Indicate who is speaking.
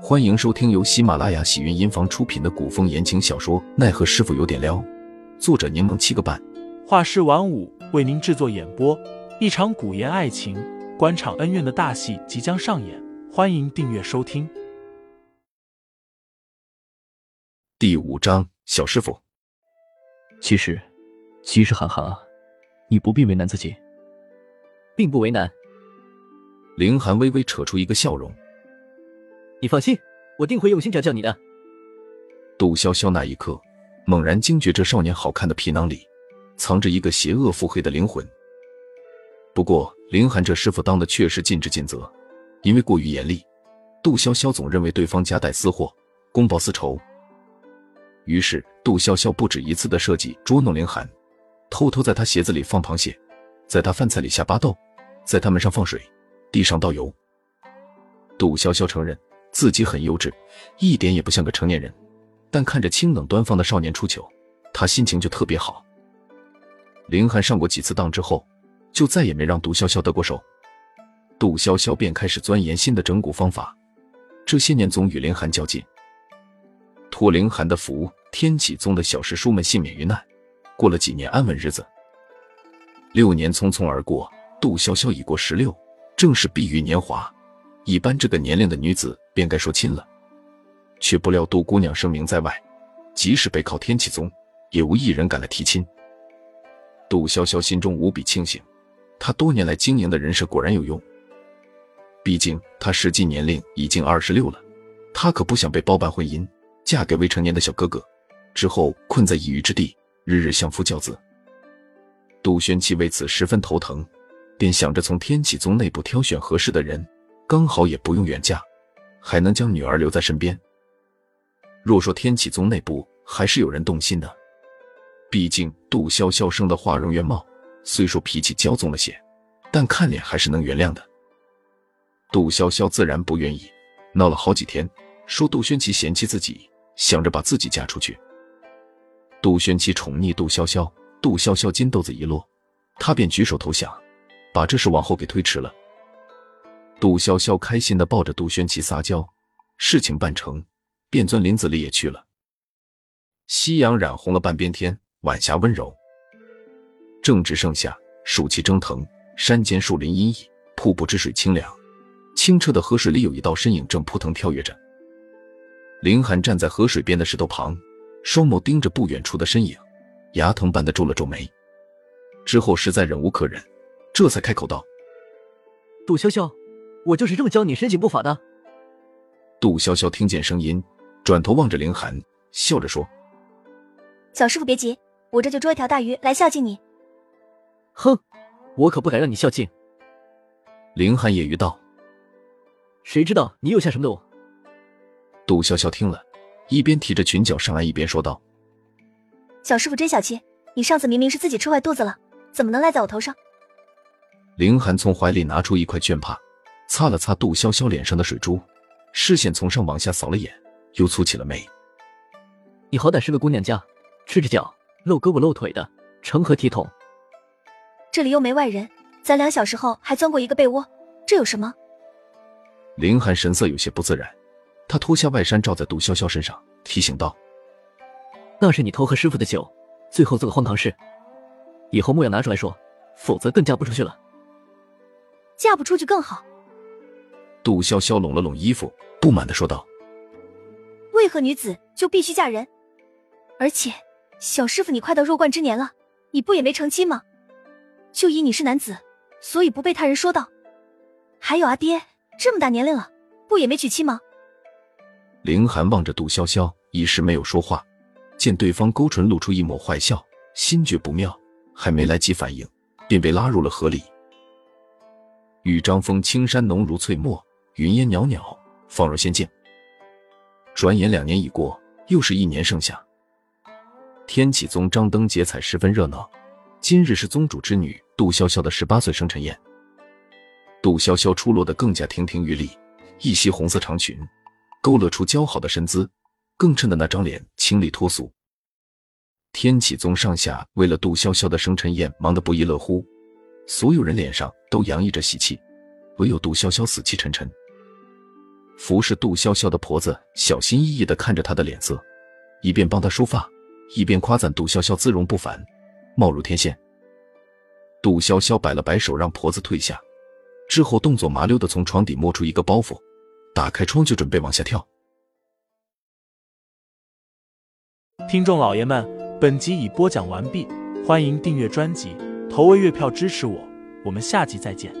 Speaker 1: 欢迎收听由喜马拉雅喜云音房出品的古风言情小说《奈何师傅有点撩》，作者柠檬七个半，
Speaker 2: 画师晚舞为您制作演播。一场古言爱情、官场恩怨的大戏即将上演，欢迎订阅收听。
Speaker 1: 第五章，小师傅。
Speaker 3: 其实，其实涵涵啊，你不必为难自己，
Speaker 4: 并不为难。
Speaker 1: 凌寒微微扯出一个笑容。
Speaker 4: 你放心，我定会用心调教你的。
Speaker 1: 杜潇潇那一刻猛然惊觉，这少年好看的皮囊里藏着一个邪恶腹黑的灵魂。不过，林寒这师傅当的确实尽职尽责，因为过于严厉，杜潇潇总认为对方夹带私货，公报私仇。于是，杜潇潇不止一次的设计捉弄林寒，偷偷在他鞋子里放螃蟹，在他饭菜里下巴豆，在他门上放水，地上倒油。杜潇潇承认。自己很幼稚，一点也不像个成年人，但看着清冷端方的少年出糗，他心情就特别好。林寒上过几次当之后，就再也没让杜潇潇得过手。杜潇潇便开始钻研新的整蛊方法，这些年总与林寒较劲。托林寒的福，天启宗的小师叔们幸免于难，过了几年安稳日子。六年匆匆而过，杜潇潇已过十六，正是碧玉年华。一般这个年龄的女子便该说亲了，却不料杜姑娘声名在外，即使背靠天启宗，也无一人敢来提亲。杜潇潇心中无比庆幸，她多年来经营的人设果然有用。毕竟她实际年龄已经二十六了，她可不想被包办婚姻，嫁给未成年的小哥哥，之后困在异域之地，日日相夫教子。杜轩琪为此十分头疼，便想着从天启宗内部挑选合适的人。刚好也不用远嫁，还能将女儿留在身边。若说天启宗内部还是有人动心的，毕竟杜潇潇生的花容月貌，虽说脾气骄纵了些，但看脸还是能原谅的。杜潇潇自然不愿意，闹了好几天，说杜轩琪嫌弃自己，想着把自己嫁出去。杜轩琪宠溺杜潇潇，杜潇潇金豆子一落，他便举手投降，把这事往后给推迟了。杜潇潇开心的抱着杜轩琪撒娇，事情办成，便钻林子里也去了。夕阳染红了半边天，晚霞温柔。正值盛夏，暑气蒸腾，山间树林阴翳，瀑布之水清凉。清澈的河水里有一道身影正扑腾跳跃着。林寒站在河水边的石头旁，双眸盯着不远处的身影，牙疼般的皱了皱眉。之后实在忍无可忍，这才开口道：“
Speaker 4: 杜潇潇。”我就是这么教你申请不法的。
Speaker 1: 杜潇潇听见声音，转头望着凌寒，笑着说：“
Speaker 5: 小师傅别急，我这就捉一条大鱼来孝敬你。”
Speaker 4: 哼，我可不敢让你孝敬。
Speaker 1: 凌寒揶揄道：“
Speaker 4: 谁知道你又下什么毒？”
Speaker 1: 杜潇潇听了，一边提着裙角上岸，一边说道：“
Speaker 5: 小师傅真小气，你上次明明是自己吃坏肚子了，怎么能赖在我头上？”
Speaker 1: 凌寒从怀里拿出一块绢帕。擦了擦杜潇潇脸上的水珠，视线从上往下扫了眼，又蹙起了眉。
Speaker 4: 你好歹是个姑娘家，赤着脚、露胳膊露腿的，成何体统？
Speaker 5: 这里又没外人，咱俩小时候还钻过一个被窝，这有什么？
Speaker 1: 林寒神色有些不自然，他脱下外衫罩在杜潇潇身上，提醒道：“
Speaker 4: 那是你偷喝师傅的酒，最后做的荒唐事，以后莫要拿出来说，否则更嫁不出去了。
Speaker 5: 嫁不出去更好。”
Speaker 1: 杜潇潇拢了拢衣服，不满的说道：“
Speaker 5: 为何女子就必须嫁人？而且，小师傅你快到弱冠之年了，你不也没成亲吗？就以你是男子，所以不被他人说道。还有阿爹这么大年龄了，不也没娶妻吗？”
Speaker 1: 凌寒望着杜潇潇，一时没有说话。见对方勾唇露出一抹坏笑，心觉不妙，还没来及反应，便被拉入了河里。与张峰青山浓如翠墨。云烟袅袅，仿若仙境。转眼两年已过，又是一年盛夏。天启宗张灯结彩，十分热闹。今日是宗主之女杜潇潇的十八岁生辰宴。杜潇潇出落得更加亭亭玉立，一袭红色长裙，勾勒出姣好的身姿，更衬得那张脸清丽脱俗。天启宗上下为了杜潇潇的生辰宴忙得不亦乐乎，所有人脸上都洋溢着喜气，唯有杜潇潇死气沉沉。服侍杜潇潇的婆子小心翼翼的看着她的脸色，一边帮她梳发，一边夸赞杜潇潇姿容不凡，貌如天仙。杜潇潇摆了摆手，让婆子退下，之后动作麻溜的从床底摸出一个包袱，打开窗就准备往下跳。
Speaker 2: 听众老爷们，本集已播讲完毕，欢迎订阅专辑，投喂月票支持我，我们下集再见。